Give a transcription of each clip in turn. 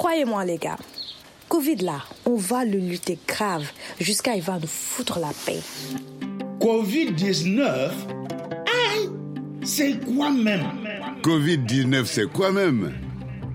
Croyez-moi les gars, Covid là, on va le lutter grave jusqu'à il va nous foutre la paix. Covid-19 c'est quoi même? Covid-19, c'est quoi même?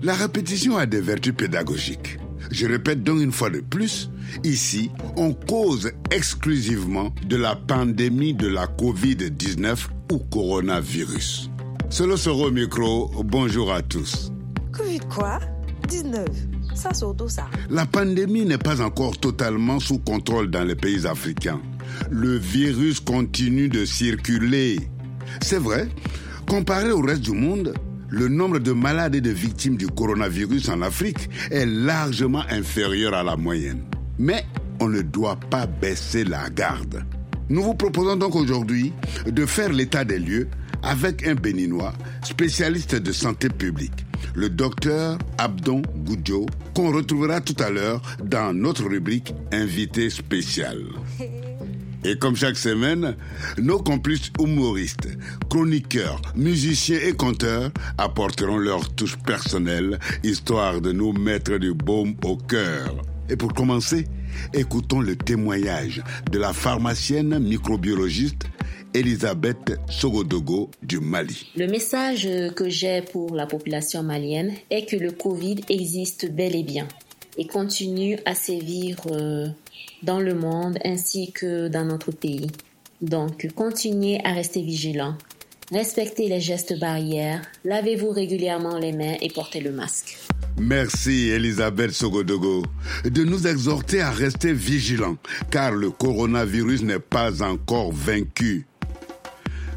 La répétition a des vertus pédagogiques. Je répète donc une fois de plus, ici, on cause exclusivement de la pandémie de la Covid-19 ou coronavirus. Solo Soro Micro, bonjour à tous. Covid quoi? 19 Ça ça. La pandémie n'est pas encore totalement sous contrôle dans les pays africains. Le virus continue de circuler. C'est vrai, comparé au reste du monde, le nombre de malades et de victimes du coronavirus en Afrique est largement inférieur à la moyenne. Mais on ne doit pas baisser la garde. Nous vous proposons donc aujourd'hui de faire l'état des lieux avec un béninois spécialiste de santé publique, le docteur Abdon Goudjo, qu'on retrouvera tout à l'heure dans notre rubrique Invité spécial. Et comme chaque semaine, nos complices humoristes, chroniqueurs, musiciens et conteurs apporteront leur touche personnelle, histoire de nous mettre du baume au cœur. Et pour commencer, écoutons le témoignage de la pharmacienne microbiologiste Elisabeth Sogodogo du Mali. Le message que j'ai pour la population malienne est que le Covid existe bel et bien et continue à sévir euh, dans le monde ainsi que dans notre pays. Donc, continuez à rester vigilants. Respectez les gestes barrières, lavez-vous régulièrement les mains et portez le masque. Merci Elisabeth Sogodogo de nous exhorter à rester vigilants car le coronavirus n'est pas encore vaincu.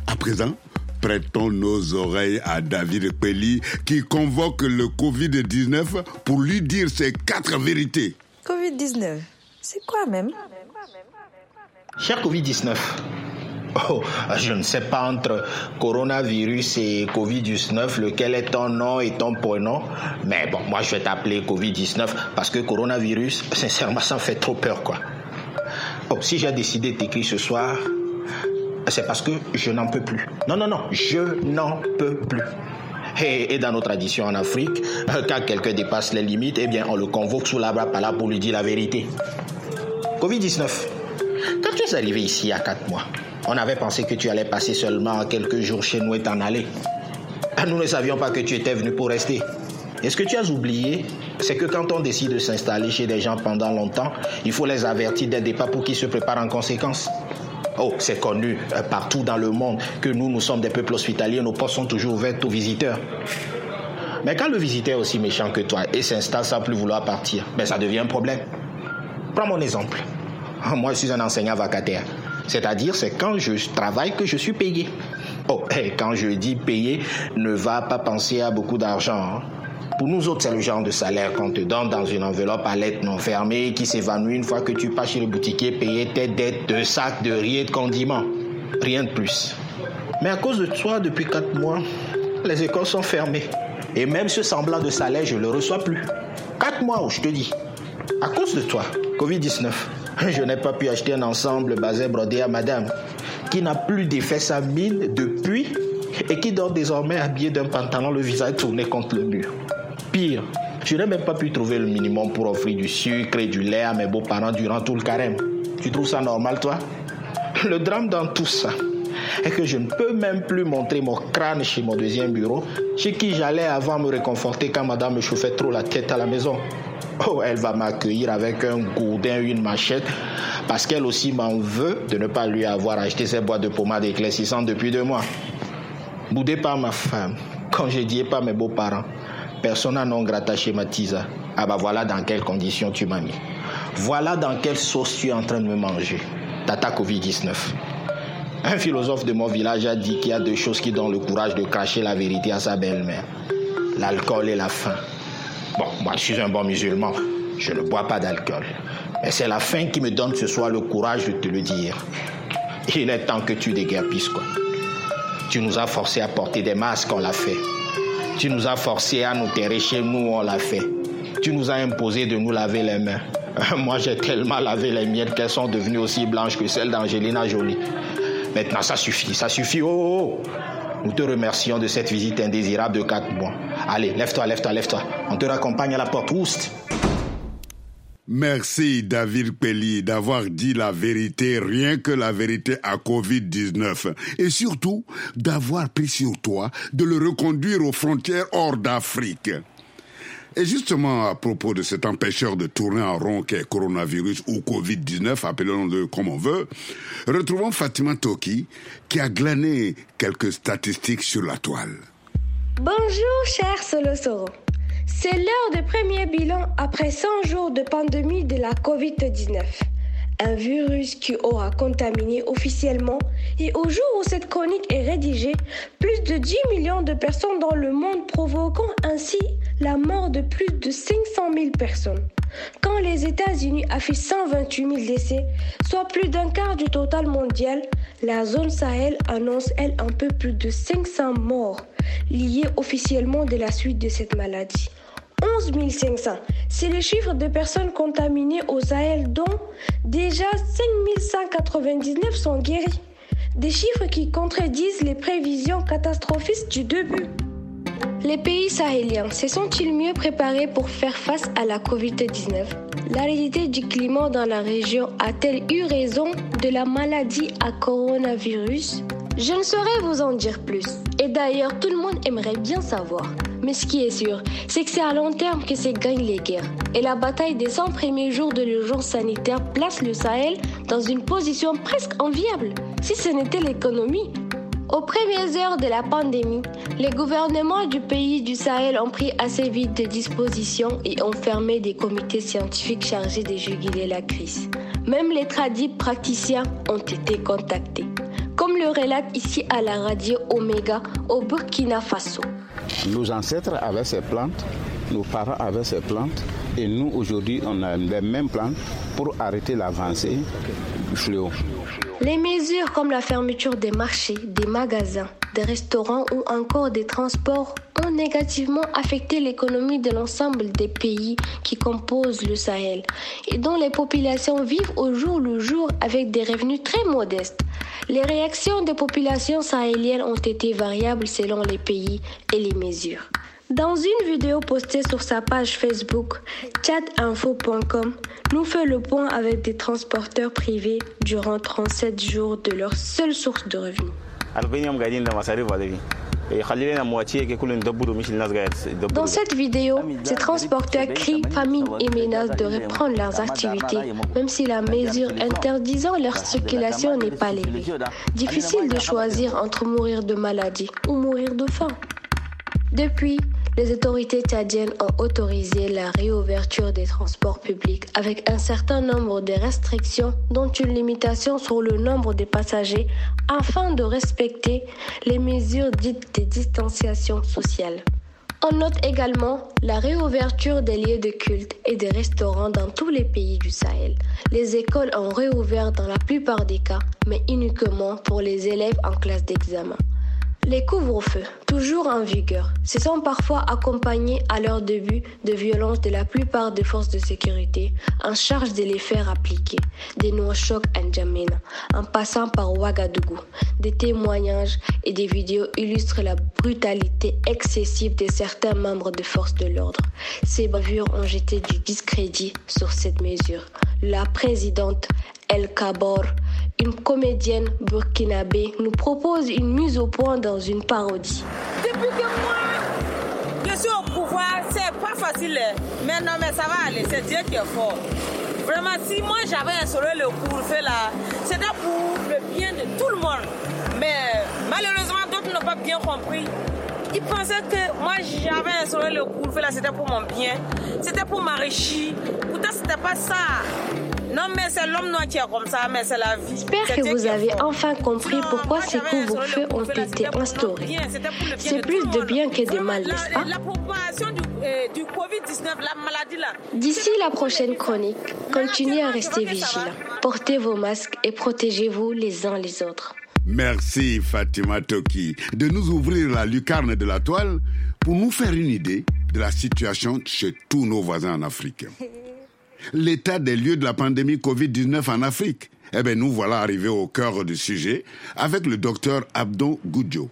À présent, prêtons nos oreilles à David Pelli qui convoque le Covid-19 pour lui dire ses quatre vérités. Covid-19, c'est quoi même? Cher Covid-19, oh, je ne sais pas entre coronavirus et Covid-19 lequel est ton nom et ton prénom, mais bon, moi je vais t'appeler Covid-19 parce que coronavirus, sincèrement, ça me fait trop peur quoi. Oh, si j'ai décidé de t'écrire ce soir, c'est parce que je n'en peux plus. Non, non, non, je n'en peux plus. Et, dans nos traditions en Afrique, quand quelqu'un dépasse les limites, eh bien, on le convoque sous la bras là pour lui dire la vérité. Covid-19. Quand tu es arrivé ici il y a 4 mois, on avait pensé que tu allais passer seulement quelques jours chez nous et t'en aller. Nous ne savions pas que tu étais venu pour rester. Et ce que tu as oublié, c'est que quand on décide de s'installer chez des gens pendant longtemps, il faut les avertir dès le départ pour qu'ils se préparent en conséquence. Oh, c'est connu euh, partout dans le monde que nous, nous sommes des peuples hospitaliers, nos portes sont toujours ouvertes aux visiteurs. Mais quand le visiteur est aussi méchant que toi et s'installe sans plus vouloir partir, ben ça devient un problème. Prends mon exemple. Moi, je suis un enseignant vacataire. C'est-à-dire, c'est quand je travaille que je suis payé. Oh, et quand je dis payé, ne va pas penser à beaucoup d'argent. Hein. Pour nous autres, c'est le genre de salaire qu'on te donne dans une enveloppe à lettres non fermée qui s'évanouit une fois que tu pars chez le boutiquier payer tes dettes de sacs de riz de condiments. Rien de plus. Mais à cause de toi, depuis quatre mois, les écoles sont fermées. Et même ce semblant de salaire, je ne le reçois plus. Quatre mois, je te dis. À cause de toi, Covid-19, je n'ai pas pu acheter un ensemble basé brodé à madame, qui n'a plus d'effet sa mine depuis et qui dort désormais habillé d'un pantalon le visage tourné contre le mur. Pire, je n'ai même pas pu trouver le minimum pour offrir du sucre et du lait à mes beaux-parents durant tout le carême. Tu trouves ça normal, toi? Le drame dans tout ça est que je ne peux même plus montrer mon crâne chez mon deuxième bureau, chez qui j'allais avant me réconforter quand madame me chauffait trop la tête à la maison. Oh, elle va m'accueillir avec un gourdin, une machette, parce qu'elle aussi m'en veut de ne pas lui avoir acheté ses boîtes de pommade éclaircissante depuis deux mois. Boudé par ma femme, congédié par mes beaux-parents, persona non grata schématisa. Ah bah voilà dans quelles conditions tu m'as mis. Voilà dans quelle sauce tu es en train de me manger. Tata Covid-19. Un philosophe de mon village a dit qu'il y a deux choses qui donnent le courage de cracher la vérité à sa belle-mère. L'alcool et la faim. Bon, moi je suis un bon musulman. Je ne bois pas d'alcool. Mais c'est la faim qui me donne ce soir le courage de te le dire. Il est temps que tu déguerpisses quoi. Tu nous as forcé à porter des masques, on l'a fait. Tu nous as forcé à nous terrer chez nous, on l'a fait. Tu nous as imposé de nous laver les mains. Moi, j'ai tellement lavé les miennes qu'elles sont devenues aussi blanches que celles d'Angelina Jolie. Maintenant, ça suffit, ça suffit. Oh, oh, oh. Nous te remercions de cette visite indésirable de quatre mois. Allez, lève-toi, lève-toi, lève-toi. On te raccompagne à la porte. Oust. Merci David Pelli d'avoir dit la vérité, rien que la vérité à Covid-19. Et surtout d'avoir pris sur toi de le reconduire aux frontières hors d'Afrique. Et justement, à propos de cet empêcheur de tourner en rond qu'est coronavirus ou Covid-19, appelons-le comme on veut, retrouvons Fatima Toki qui a glané quelques statistiques sur la toile. Bonjour, cher Solosoro. C'est l'heure du premier bilan après 100 jours de pandémie de la COVID-19. Un virus qui aura contaminé officiellement et au jour où cette chronique est rédigée, plus de 10 millions de personnes dans le monde provoquant ainsi la mort de plus de 500 000 personnes. Quand les États-Unis affichent 128 000 décès, soit plus d'un quart du total mondial, la zone Sahel annonce elle un peu plus de 500 morts liés officiellement de la suite de cette maladie. 11 500. C'est le chiffre de personnes contaminées au Sahel dont déjà 5 199 sont guéris. Des chiffres qui contredisent les prévisions catastrophistes du début. Les pays sahéliens se sont-ils mieux préparés pour faire face à la Covid-19 L'aridité du climat dans la région a-t-elle eu raison de la maladie à coronavirus? Je ne saurais vous en dire plus. Et d'ailleurs, tout le monde aimerait bien savoir. Mais ce qui est sûr, c'est que c'est à long terme que se gagnent les guerres. Et la bataille des 100 premiers jours de l'urgence sanitaire place le Sahel dans une position presque enviable, si ce n'était l'économie. Aux premières heures de la pandémie, les gouvernements du pays du Sahel ont pris assez vite des dispositions et ont fermé des comités scientifiques chargés de juguler la crise. Même les tradis praticiens ont été contactés, comme le relate ici à la radio Omega au Burkina Faso. Nos ancêtres avaient ces plantes, nos parents avaient ces plantes, et nous aujourd'hui on a les mêmes plantes pour arrêter l'avancée du fléau. Les mesures comme la fermeture des marchés, des magasins, des restaurants ou encore des transports négativement affecté l'économie de l'ensemble des pays qui composent le Sahel et dont les populations vivent au jour le jour avec des revenus très modestes. Les réactions des populations sahéliennes ont été variables selon les pays et les mesures. Dans une vidéo postée sur sa page Facebook, chatinfo.com nous fait le point avec des transporteurs privés durant 37 jours de leur seule source de revenus. Dans cette vidéo, ces transporteurs crient famine et menacent de reprendre leurs activités, même si la mesure interdisant leur circulation n'est pas levée. Difficile de choisir entre mourir de maladie ou mourir de faim. Depuis, les autorités tchadiennes ont autorisé la réouverture des transports publics avec un certain nombre de restrictions, dont une limitation sur le nombre de passagers, afin de respecter les mesures dites de distanciation sociale. On note également la réouverture des lieux de culte et des restaurants dans tous les pays du Sahel. Les écoles ont réouvert dans la plupart des cas, mais uniquement pour les élèves en classe d'examen. Les couvre-feux, toujours en vigueur, se sont parfois accompagnés à leur début de violences de la plupart des forces de sécurité en charge de les faire appliquer, des Nouakchott à N'Djamena, en passant par Ouagadougou. Des témoignages et des vidéos illustrent la brutalité excessive de certains membres des forces de l'ordre. Ces bavures ont jeté du discrédit sur cette mesure. La présidente El Kabor, une comédienne burkinabé, nous propose une mise au point dans une parodie. Depuis que moi, je suis au pouvoir, c'est pas facile. Mais non, mais ça va aller, c'est Dieu qui est fort. Vraiment, si moi j'avais instauré le couvre-feu là, c'était pour le bien de tout le monde. Mais malheureusement, d'autres n'ont pas bien compris. Ils pensaient que moi j'avais instauré le couvre-feu là, c'était pour mon bien, c'était pour m'enrichir. Pourtant, c'était pas ça. Non, mais c'est l'homme noir qui est comme ça, mais c'est la vie. J'espère que vous avez enfin compris pourquoi ces couvre-feux ont été instaurés. C'est plus de bien que de mal, n'est-ce pas? D'ici la prochaine chronique, continuez à rester vigilants. Portez vos masques et protégez-vous les uns les autres. Merci Fatima Toki de nous ouvrir la lucarne de la toile pour nous faire une idée de la situation chez tous nos voisins en Afrique. L'état des lieux de la pandémie Covid-19 en Afrique. Eh bien, nous voilà arrivés au cœur du sujet avec le docteur Abdon Goudjo.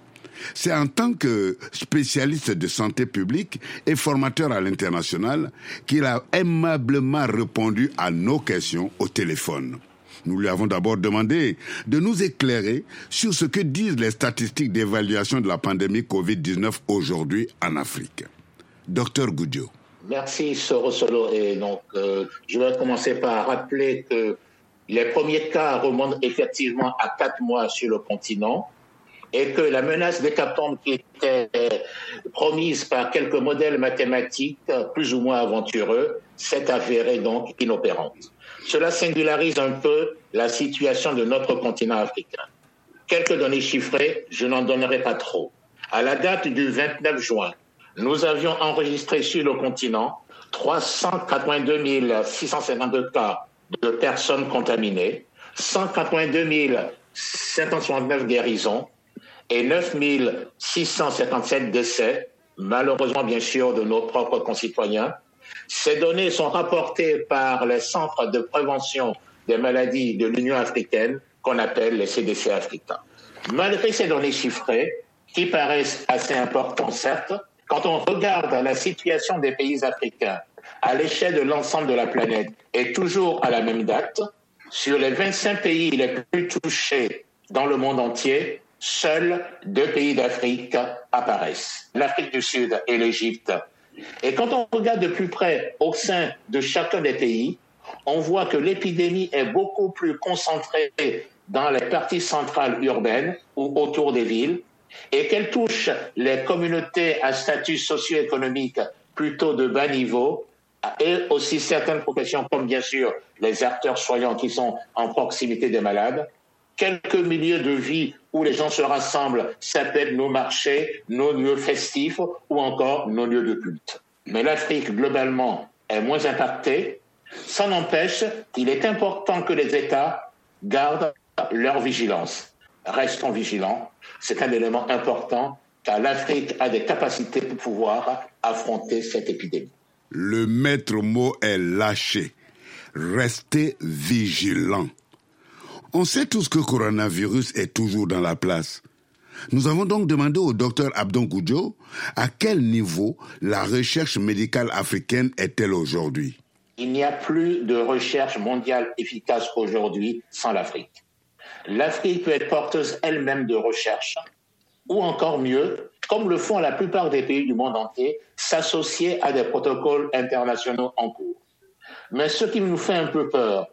C'est en tant que spécialiste de santé publique et formateur à l'international qu'il a aimablement répondu à nos questions au téléphone. Nous lui avons d'abord demandé de nous éclairer sur ce que disent les statistiques d'évaluation de la pandémie Covid-19 aujourd'hui en Afrique. Docteur Goudio. Merci Solo. Et donc, euh, je vais commencer par rappeler que les premiers cas remontent effectivement à quatre mois sur le continent et que la menace d'hécatombe qui était promise par quelques modèles mathématiques plus ou moins aventureux s'est avérée donc inopérante. Cela singularise un peu la situation de notre continent africain. Quelques données chiffrées, je n'en donnerai pas trop. À la date du 29 juin, nous avions enregistré sur le continent 382 652 cas de personnes contaminées, 182 569 guérisons et 9 657 décès, malheureusement bien sûr de nos propres concitoyens. Ces données sont rapportées par les centres de prévention des maladies de l'Union africaine qu'on appelle les CDC africains. Malgré ces données chiffrées, qui paraissent assez importantes certes, quand on regarde la situation des pays africains à l'échelle de l'ensemble de la planète et toujours à la même date, sur les 25 pays les plus touchés dans le monde entier, seuls deux pays d'Afrique apparaissent, l'Afrique du Sud et l'Égypte. Et quand on regarde de plus près au sein de chacun des pays, on voit que l'épidémie est beaucoup plus concentrée dans les parties centrales urbaines ou autour des villes, et qu'elle touche les communautés à statut socio-économique plutôt de bas niveau et aussi certaines professions comme bien sûr les acteurs soignants qui sont en proximité des malades, quelques milieux de vie où les gens se rassemblent s'appellent nos marchés, nos lieux festifs ou encore nos lieux de culte. Mais l'Afrique globalement est moins impactée. Ça n'empêche qu'il est important que les États gardent leur vigilance. Restons vigilants c'est un élément important car l'Afrique a des capacités pour pouvoir affronter cette épidémie. Le maître mot est lâché. Restez vigilants. On sait tous que le coronavirus est toujours dans la place. Nous avons donc demandé au docteur Abdon Goudjo à quel niveau la recherche médicale africaine est-elle aujourd'hui. Il n'y a plus de recherche mondiale efficace aujourd'hui sans l'Afrique. L'Afrique peut être porteuse elle-même de recherche, ou encore mieux, comme le font la plupart des pays du monde entier, s'associer à des protocoles internationaux en cours. Mais ce qui nous fait un peu peur,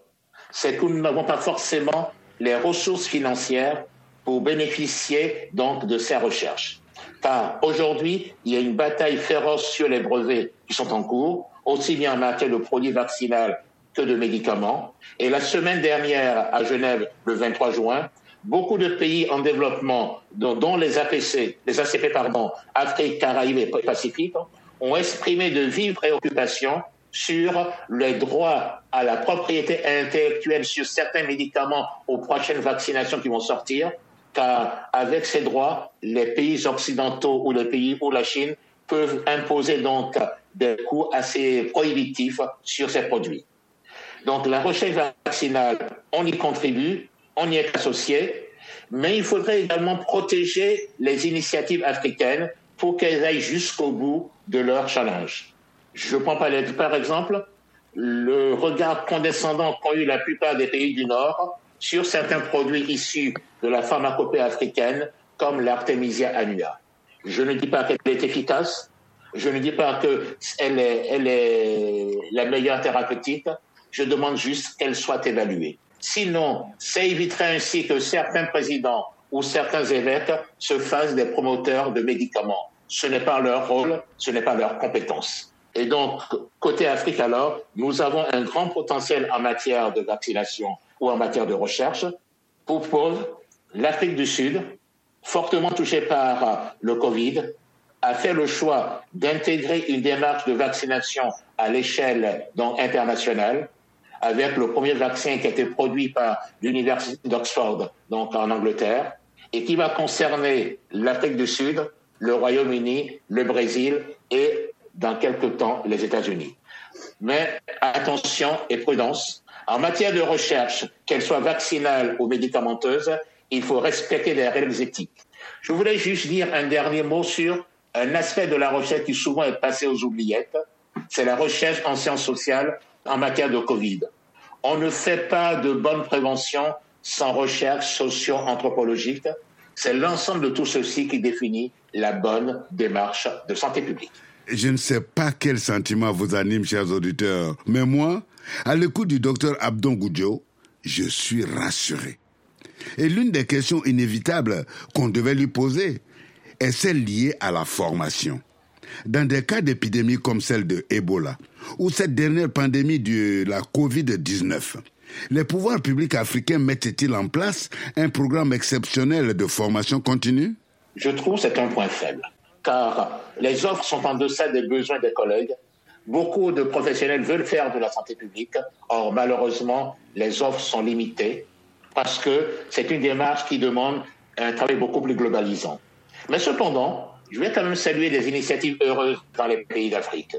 c'est que nous n'avons pas forcément les ressources financières pour bénéficier donc de ces recherches. Car aujourd'hui, il y a une bataille féroce sur les brevets qui sont en cours, aussi bien en matière de produits vaccinaux que de médicaments. Et la semaine dernière, à Genève, le 23 juin, beaucoup de pays en développement, dont, les APC, les ACP, pardon, Afrique, Caraïbes et Pacifique, ont exprimé de vives préoccupations sur les droits à la propriété intellectuelle sur certains médicaments aux prochaines vaccinations qui vont sortir, car avec ces droits, les pays occidentaux ou les pays ou la Chine peuvent imposer donc des coûts assez prohibitifs sur ces produits. Donc la recherche vaccinale, on y contribue, on y est associé, mais il faudrait également protéger les initiatives africaines pour qu'elles aillent jusqu'au bout de leur challenge. Je prends par exemple le regard condescendant qu'ont eu la plupart des pays du Nord sur certains produits issus de la pharmacopée africaine, comme l'Artemisia annua. Je ne dis pas qu'elle est efficace, je ne dis pas qu'elle elle est la meilleure thérapeutique, je demande juste qu'elle soit évaluée. Sinon, ça éviterait ainsi que certains présidents ou certains évêques se fassent des promoteurs de médicaments. Ce n'est pas leur rôle, ce n'est pas leur compétence. Et donc, côté Afrique alors, nous avons un grand potentiel en matière de vaccination ou en matière de recherche. Pour preuve, l'Afrique du Sud, fortement touchée par le Covid, a fait le choix d'intégrer une démarche de vaccination à l'échelle internationale avec le premier vaccin qui a été produit par l'Université d'Oxford, donc en Angleterre, et qui va concerner l'Afrique du Sud, le Royaume-Uni, le Brésil et, dans quelques temps, les États-Unis. Mais attention et prudence. En matière de recherche, qu'elle soit vaccinale ou médicamenteuse, il faut respecter les règles éthiques. Je voulais juste dire un dernier mot sur un aspect de la recherche qui souvent est passé aux oubliettes, c'est la recherche en sciences sociales en matière de Covid. On ne fait pas de bonne prévention sans recherche socio-anthropologique. C'est l'ensemble de tout ceci qui définit la bonne démarche de santé publique. Je ne sais pas quel sentiment vous anime, chers auditeurs, mais moi, à l'écoute du docteur Abdon Goudjo, je suis rassuré. Et l'une des questions inévitables qu'on devait lui poser est celle liée à la formation. Dans des cas d'épidémie comme celle de Ebola, ou cette dernière pandémie de la COVID-19, les pouvoirs publics africains mettent-ils en place un programme exceptionnel de formation continue? Je trouve que c'est un point faible, car les offres sont en deçà des besoins des collègues. Beaucoup de professionnels veulent faire de la santé publique, or malheureusement, les offres sont limitées parce que c'est une démarche qui demande un travail beaucoup plus globalisant. Mais cependant, je vais quand même saluer des initiatives heureuses dans les pays d'Afrique.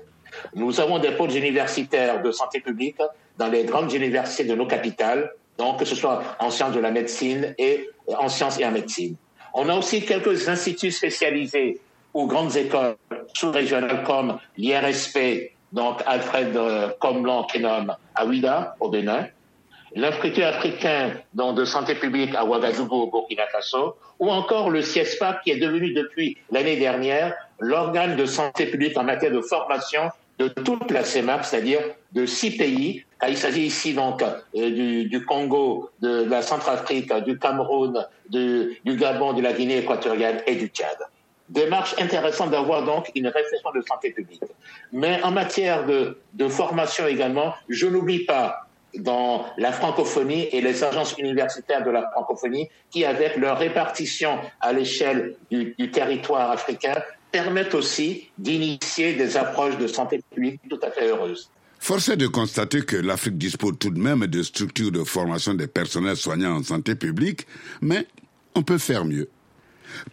Nous avons des pôles universitaires de santé publique dans les grandes universités de nos capitales, donc que ce soit en sciences de la médecine et en sciences et en médecine. On a aussi quelques instituts spécialisés ou grandes écoles sous-régionales comme l'IRSP, donc Alfred euh, Comlan Kenom à Ouida, au Bénin, l'Institut africain de santé publique à Ouagadougou, au Burkina Faso, ou encore le CIESPA, qui est devenu depuis l'année dernière l'organe de santé publique en matière de formation de toute la CEMAP, c'est-à-dire de six pays. Il s'agit ici donc euh, du, Congo, de, la Centrafrique, du Cameroun, du Gabon, de la Guinée équatoriale et du Tchad. Démarche intéressante d'avoir donc une réflexion de santé publique. Mais en matière de formation également, je n'oublie pas dans la francophonie et les agences universitaires de la francophonie qui, avec leur répartition à l'échelle du, territoire africain, permettent aussi d'initier des approches de santé publique tout à fait heureuses. Force est de constater que l'Afrique dispose tout de même de structures de formation des personnels soignants en santé publique, mais on peut faire mieux.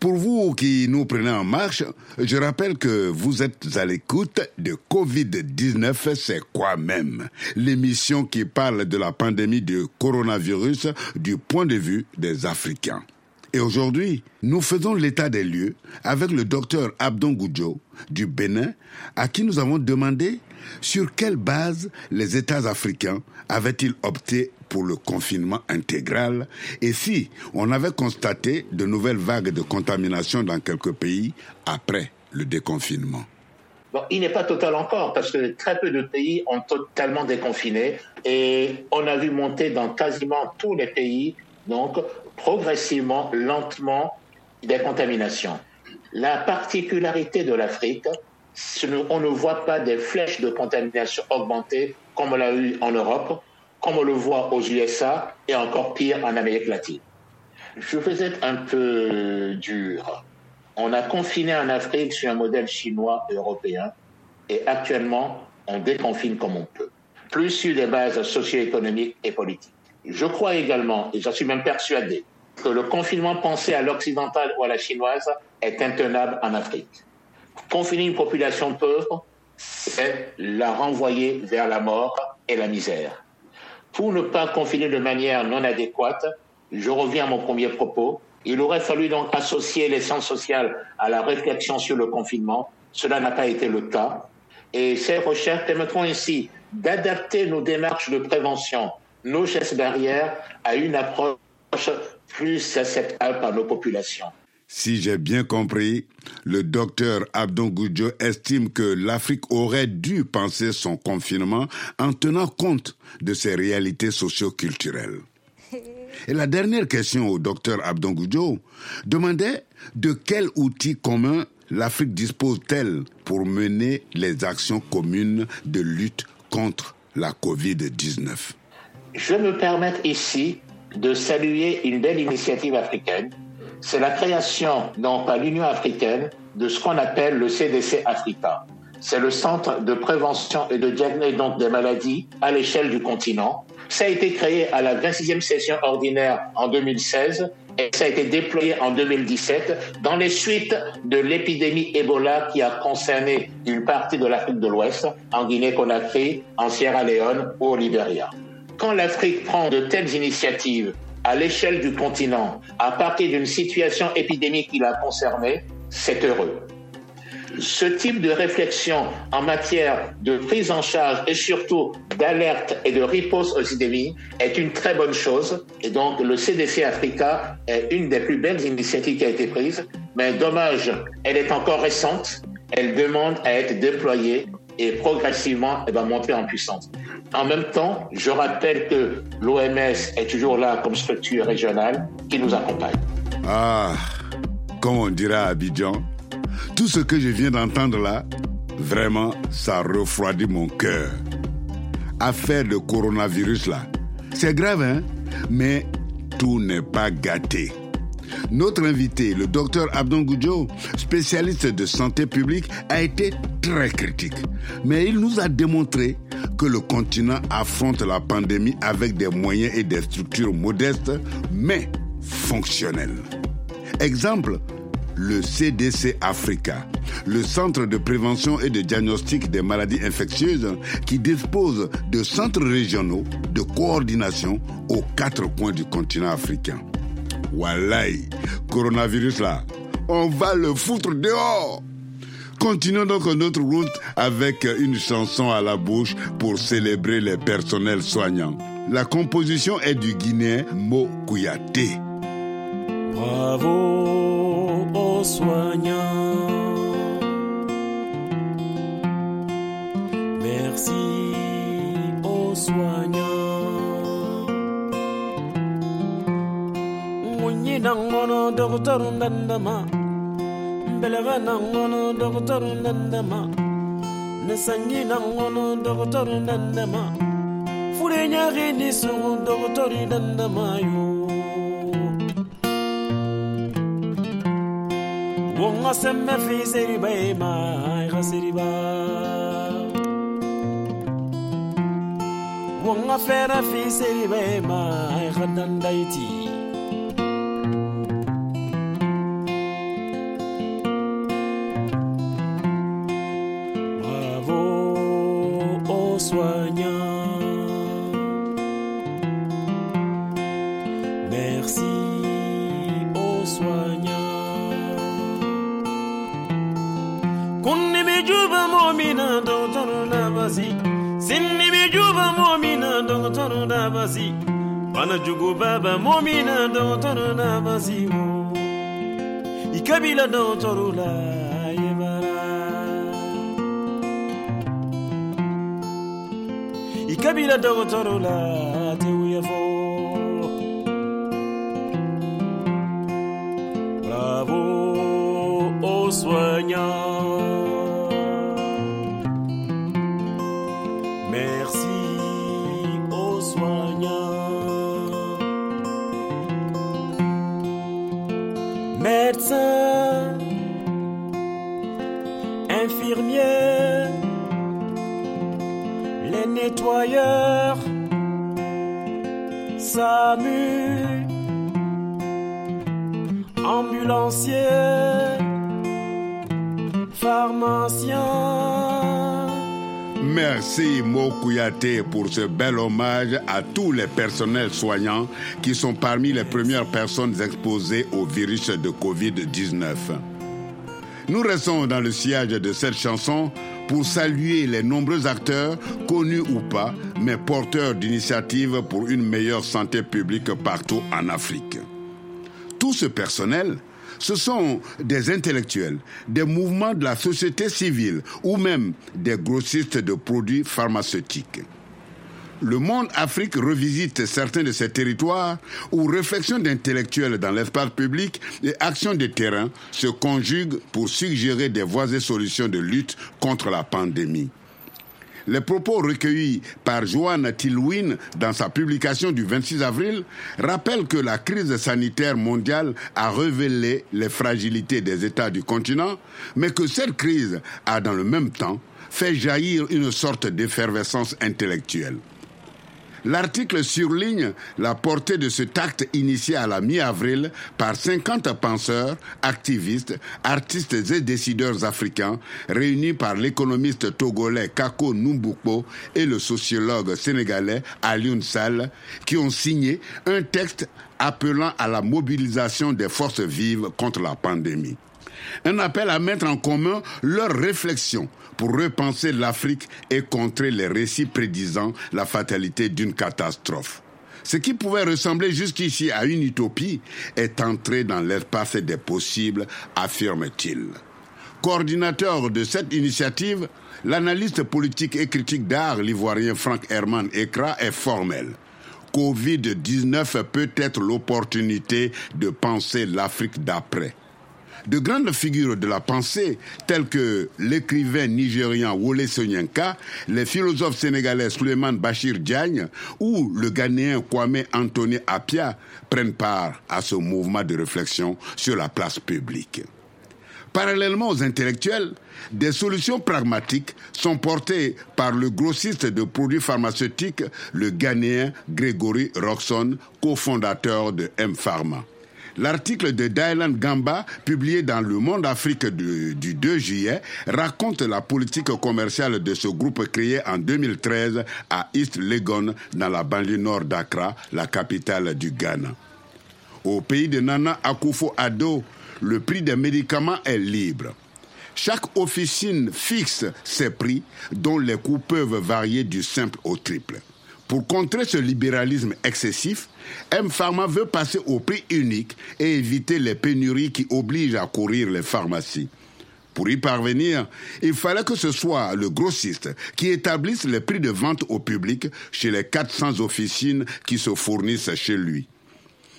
Pour vous qui nous prenez en marche, je rappelle que vous êtes à l'écoute de Covid-19, c'est quoi même? L'émission qui parle de la pandémie du coronavirus du point de vue des Africains. Et aujourd'hui, nous faisons l'état des lieux avec le docteur Abdon Goudjo du Bénin, à qui nous avons demandé sur quelle base les États africains avaient-ils opté pour le confinement intégral? Et si on avait constaté de nouvelles vagues de contamination dans quelques pays après le déconfinement? Il n'est pas total encore parce que très peu de pays ont totalement déconfiné et on a vu monter dans quasiment tous les pays, donc progressivement, lentement, des contaminations. La particularité de l'Afrique, on ne voit pas des flèches de contamination augmenter comme on l'a eu en Europe comme on le voit aux USA et encore pire en Amérique latine. Je vais être un peu dur. On a confiné en Afrique sur un modèle chinois européen et actuellement on déconfine comme on peut, plus sur des bases socio-économiques et politiques. Je crois également, et j'en suis même persuadé, que le confinement pensé à l'occidental ou à la chinoise est intenable en Afrique. Confiner une population pauvre, c'est la renvoyer vers la mort et la misère. Pour ne pas confiner de manière non adéquate, je reviens à mon premier propos, il aurait fallu donc associer les sciences sociales à la réflexion sur le confinement. Cela n'a pas été le cas. Et ces recherches permettront ainsi d'adapter nos démarches de prévention, nos gestes barrières à une approche plus acceptable par nos populations. Si j'ai bien compris, le docteur Abdon Goudjo estime que l'Afrique aurait dû penser son confinement en tenant compte de ses réalités socio-culturelles. Et la dernière question au docteur Abdon Goudjo demandait de quels outils communs l'Afrique dispose-t-elle pour mener les actions communes de lutte contre la COVID-19 Je me permettre ici de saluer une belle initiative africaine c'est la création, donc par l'Union africaine, de ce qu'on appelle le CDC Africa. C'est le centre de prévention et de diagnostic des maladies à l'échelle du continent. Ça a été créé à la 26e session ordinaire en 2016 et ça a été déployé en 2017 dans les suites de l'épidémie Ebola qui a concerné une partie de l'Afrique de l'Ouest, en Guinée-Conakry, en Sierra Leone ou au Libéria. Quand l'Afrique prend de telles initiatives à l'échelle du continent à partir d'une situation épidémique qui l'a concerné, c'est heureux. Ce type de réflexion en matière de prise en charge et surtout d'alerte et de riposte aux épidémies est une très bonne chose. Et donc, le CDC Africa est une des plus belles initiatives qui a été prise. Mais dommage, elle est encore récente. Elle demande à être déployée et progressivement, elle va monter en puissance. En même temps, je rappelle que l'OMS est toujours là comme structure régionale qui nous accompagne. Ah, comme on dira à Abidjan, tout ce que je viens d'entendre là, vraiment, ça refroidit mon cœur. Affaire de coronavirus là, c'est grave, hein? Mais tout n'est pas gâté. Notre invité, le docteur Abdon Goudjo, spécialiste de santé publique, a été très critique. Mais il nous a démontré que le continent affronte la pandémie avec des moyens et des structures modestes, mais fonctionnelles. Exemple, le CDC Africa, le Centre de prévention et de diagnostic des maladies infectieuses qui dispose de centres régionaux de coordination aux quatre coins du continent africain. Wallahi, coronavirus là, on va le foutre dehors. Continuons donc notre route avec une chanson à la bouche pour célébrer les personnels soignants. La composition est du Guinéen Mo Kouyaté. Bravo aux soignants. Merci aux soignants. Nangono docteur ndandama. Mbeleva nangono docteur ndandama. Nesanyi nangono docteur ndandama. Fure nyari ni sugu docteur ndandama yo. Wonga semme fi seriba ma ga seriba Wonga fera fi seriba ma ga dandaiti i kabila dɔgɔtɔrɔ la ye bara i kabila dɔgɔtɔrɔ la tɛ wuya fɔ bravo aux soignants SAMU, ambulanciers, pharmaciens. Merci Mokouyaté pour ce bel hommage à tous les personnels soignants qui sont parmi les premières personnes exposées au virus de Covid-19. Nous restons dans le sillage de cette chanson pour saluer les nombreux acteurs, connus ou pas, mais porteurs d'initiatives pour une meilleure santé publique partout en Afrique. Tout ce personnel, ce sont des intellectuels, des mouvements de la société civile ou même des grossistes de produits pharmaceutiques. Le Monde Afrique revisite certains de ces territoires où réflexion d'intellectuels dans l'espace public et action de terrain se conjuguent pour suggérer des voies et solutions de lutte contre la pandémie. Les propos recueillis par Joanne Tilwin dans sa publication du 26 avril rappellent que la crise sanitaire mondiale a révélé les fragilités des États du continent, mais que cette crise a dans le même temps fait jaillir une sorte d'effervescence intellectuelle. L'article surligne la portée de cet acte initié à la mi-avril par 50 penseurs, activistes, artistes et décideurs africains réunis par l'économiste togolais Kako Numbukbo et le sociologue sénégalais Alioune Sall qui ont signé un texte appelant à la mobilisation des forces vives contre la pandémie. Un appel à mettre en commun leurs réflexions pour repenser l'Afrique et contrer les récits prédisant la fatalité d'une catastrophe. Ce qui pouvait ressembler jusqu'ici à une utopie est entré dans l'espace des possibles, affirme-t-il. Coordinateur de cette initiative, l'analyste politique et critique d'art, l'ivoirien Frank Herman Ekra, est formel. Covid-19 peut être l'opportunité de penser l'Afrique d'après. De grandes figures de la pensée, telles que l'écrivain nigérian Wole Soyinka, les philosophes sénégalais Suleiman Bachir Diagne ou le Ghanéen Kwame Anthony Apia, prennent part à ce mouvement de réflexion sur la place publique. Parallèlement aux intellectuels, des solutions pragmatiques sont portées par le grossiste de produits pharmaceutiques, le Ghanéen Grégory Roxon, cofondateur de M-Pharma. L'article de Dylan Gamba, publié dans Le Monde Afrique du, 2 juillet, raconte la politique commerciale de ce groupe créé en 2013 à East Legon, dans la banlieue nord d'Accra, la capitale du Ghana. Au pays de Nana Akufo-Addo, le prix des médicaments est libre. Chaque officine fixe ses prix, dont les coûts peuvent varier du simple au triple. Pour contrer ce libéralisme excessif, M Pharma veut passer au prix unique et éviter les pénuries qui obligent à courir les pharmacies. Pour y parvenir, il fallait que ce soit le grossiste qui établisse les prix de vente au public chez les 400 officines qui se fournissent chez lui.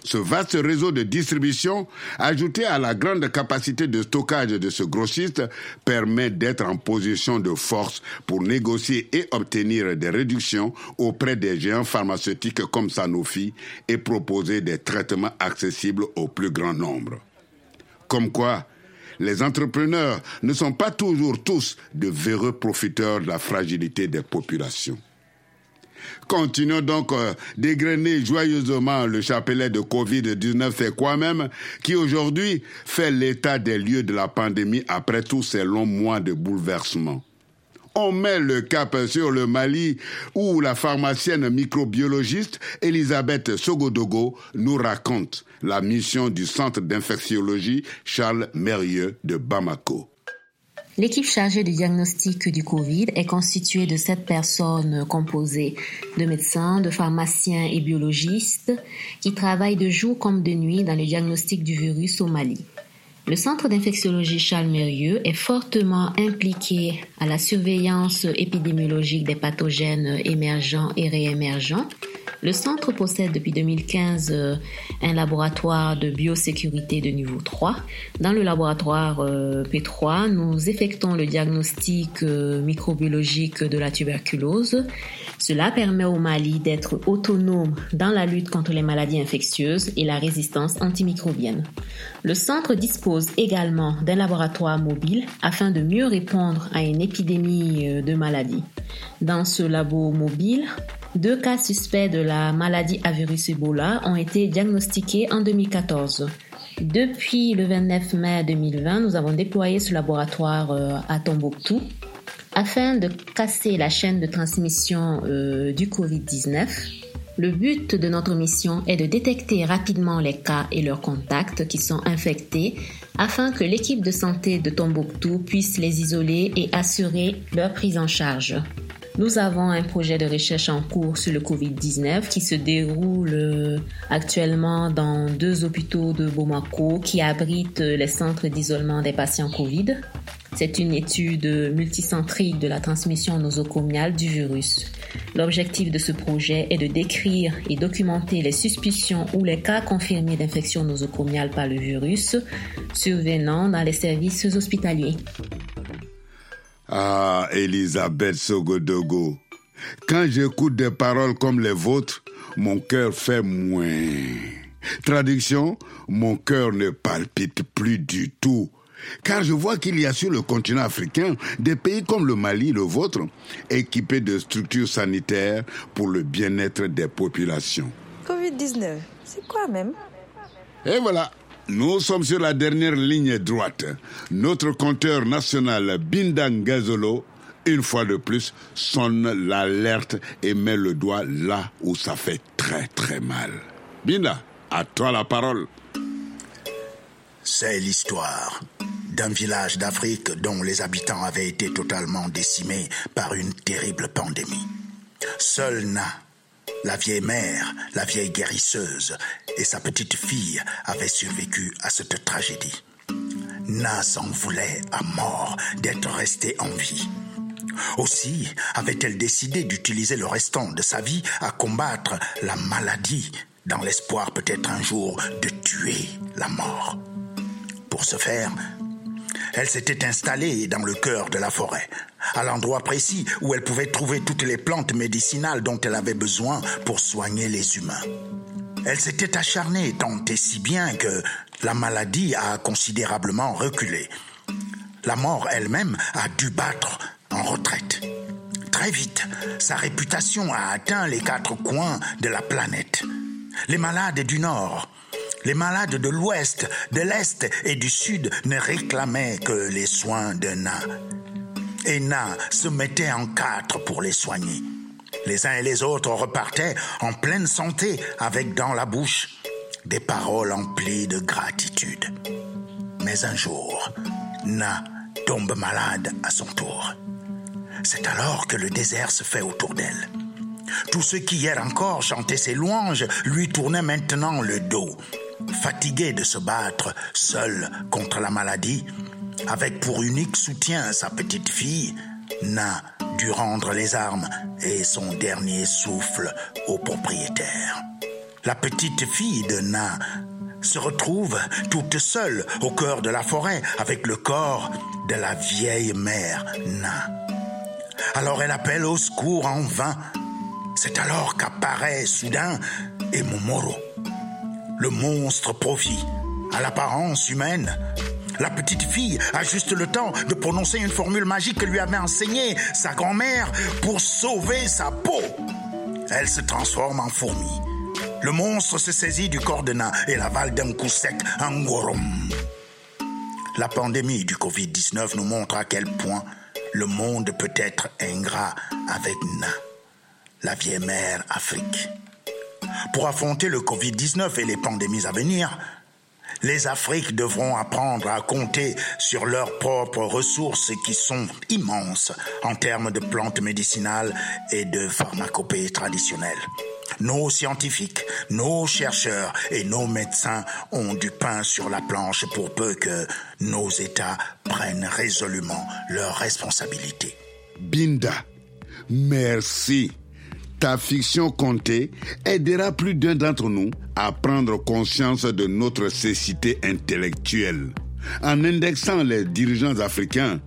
Ce vaste réseau de distribution, ajouté à la grande capacité de stockage de ce grossiste, permet d'être en position de force pour négocier et obtenir des réductions auprès des géants pharmaceutiques comme Sanofi et proposer des traitements accessibles au plus grand nombre. Comme quoi, les entrepreneurs ne sont pas toujours tous de véreux profiteurs de la fragilité des populations. Continuons donc euh, dégrainer joyeusement le chapelet de Covid-19, c'est quoi même, qui aujourd'hui fait l'état des lieux de la pandémie après tous ces longs mois de bouleversement? On met le cap sur le Mali où la pharmacienne microbiologiste Elisabeth Sogodogo nous raconte la mission du centre d'infectiologie Charles Mérieux de Bamako. L'équipe chargée du diagnostic du Covid est constituée de sept personnes composées de médecins, de pharmaciens et biologistes qui travaillent de jour comme de nuit dans le diagnostic du virus au Mali. Le centre d'infectiologie Charles Mérieux est fortement impliqué à la surveillance épidémiologique des pathogènes émergents et réémergents le centre possède depuis 2015 euh, un laboratoire de biosécurité de niveau 3. Dans le laboratoire euh, P3, nous effectuons le diagnostic euh, microbiologique de la tuberculose. Cela permet au Mali d'être autonome dans la lutte contre les maladies infectieuses et la résistance antimicrobienne. Le centre dispose également d'un laboratoire mobile afin de mieux répondre à une épidémie de maladies. Dans ce labo mobile, deux cas suspects de la maladie à virus Ebola ont été diagnostiqués en 2014. Depuis le 29 mai 2020, nous avons déployé ce laboratoire euh, à Tombouctou afin de casser la chaîne de transmission euh, du Covid-19. Le but de notre mission est de détecter rapidement les cas et leurs contacts qui sont infectés afin que l'équipe de santé de Tombouctou puisse les isoler et assurer leur prise en charge. Nous avons un projet de recherche en cours sur le Covid-19 qui se déroule actuellement dans deux hôpitaux de Bamako qui abritent les centres d'isolement des patients Covid. C'est une étude multicentrique de la transmission nosocomiale du virus. L'objectif de ce projet est de décrire et documenter les suspicions ou les cas confirmés d'infection nosocomiale par le virus survenant dans les services hospitaliers. Ah, Elisabeth Sogodogo, quand j'écoute des paroles comme les vôtres, mon cœur fait moins. Traduction, mon cœur ne palpite plus du tout. Car je vois qu'il y a sur le continent africain des pays comme le Mali, le vôtre, équipés de structures sanitaires pour le bien-être des populations. Covid-19, c'est quoi même? Et voilà, nous sommes sur la dernière ligne droite. Notre compteur national Bindang Gazolo, une fois de plus, sonne l'alerte et met le doigt là où ça fait très très mal. Binda, à toi la parole. C'est l'histoire d'un village d'Afrique dont les habitants avaient été totalement décimés par une terrible pandémie. Seule Na, la vieille mère, la vieille guérisseuse et sa petite fille avaient survécu à cette tragédie. Na s'en voulait à mort d'être restée en vie. Aussi avait-elle décidé d'utiliser le restant de sa vie à combattre la maladie dans l'espoir peut-être un jour de tuer la mort. Pour ce faire, elle s'était installée dans le cœur de la forêt, à l'endroit précis où elle pouvait trouver toutes les plantes médicinales dont elle avait besoin pour soigner les humains. Elle s'était acharnée tant et si bien que la maladie a considérablement reculé. La mort elle-même a dû battre en retraite. Très vite, sa réputation a atteint les quatre coins de la planète. Les malades du Nord, les malades de l'Ouest, de l'Est et du Sud ne réclamaient que les soins de Na. Et Na se mettait en quatre pour les soigner. Les uns et les autres repartaient en pleine santé avec dans la bouche des paroles emplies de gratitude. Mais un jour, Na tombe malade à son tour. C'est alors que le désert se fait autour d'elle. Tous ceux qui hier encore chantaient ses louanges lui tournaient maintenant le dos, fatigués de se battre seul contre la maladie, avec pour unique soutien sa petite fille, n'a dû rendre les armes et son dernier souffle au propriétaire. La petite fille de Na se retrouve toute seule au cœur de la forêt avec le corps de la vieille mère Na. Alors elle appelle au secours en vain. C'est alors qu'apparaît soudain Emomoro, le monstre profit, à l'apparence humaine. La petite fille a juste le temps de prononcer une formule magique que lui avait enseignée sa grand-mère pour sauver sa peau. Elle se transforme en fourmi. Le monstre se saisit du corps de Na et l'avale d'un coup sec en gorom. La pandémie du Covid-19 nous montre à quel point le monde peut être ingrat avec Na, la vieille mère Afrique. Pour affronter le Covid-19 et les pandémies à venir, les Afriques devront apprendre à compter sur leurs propres ressources qui sont immenses en termes de plantes médicinales et de pharmacopées traditionnelles. Nos scientifiques, nos chercheurs et nos médecins ont du pain sur la planche pour peu que nos États prennent résolument leurs responsabilités. Binda, merci. Ta fiction comptée aidera plus d'un d'entre nous à prendre conscience de notre cécité intellectuelle. En indexant les dirigeants africains,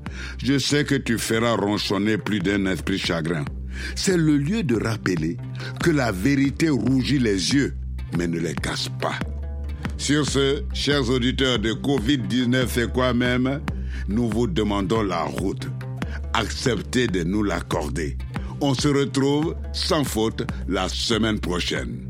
je sais que tu feras ronchonner plus d'un esprit chagrin. C'est le lieu de rappeler que la vérité rougit les yeux, mais ne les casse pas. Sur ce, chers auditeurs de Covid-19, c'est quoi même Nous vous demandons la route. Acceptez de nous l'accorder. On se retrouve sans faute la semaine prochaine.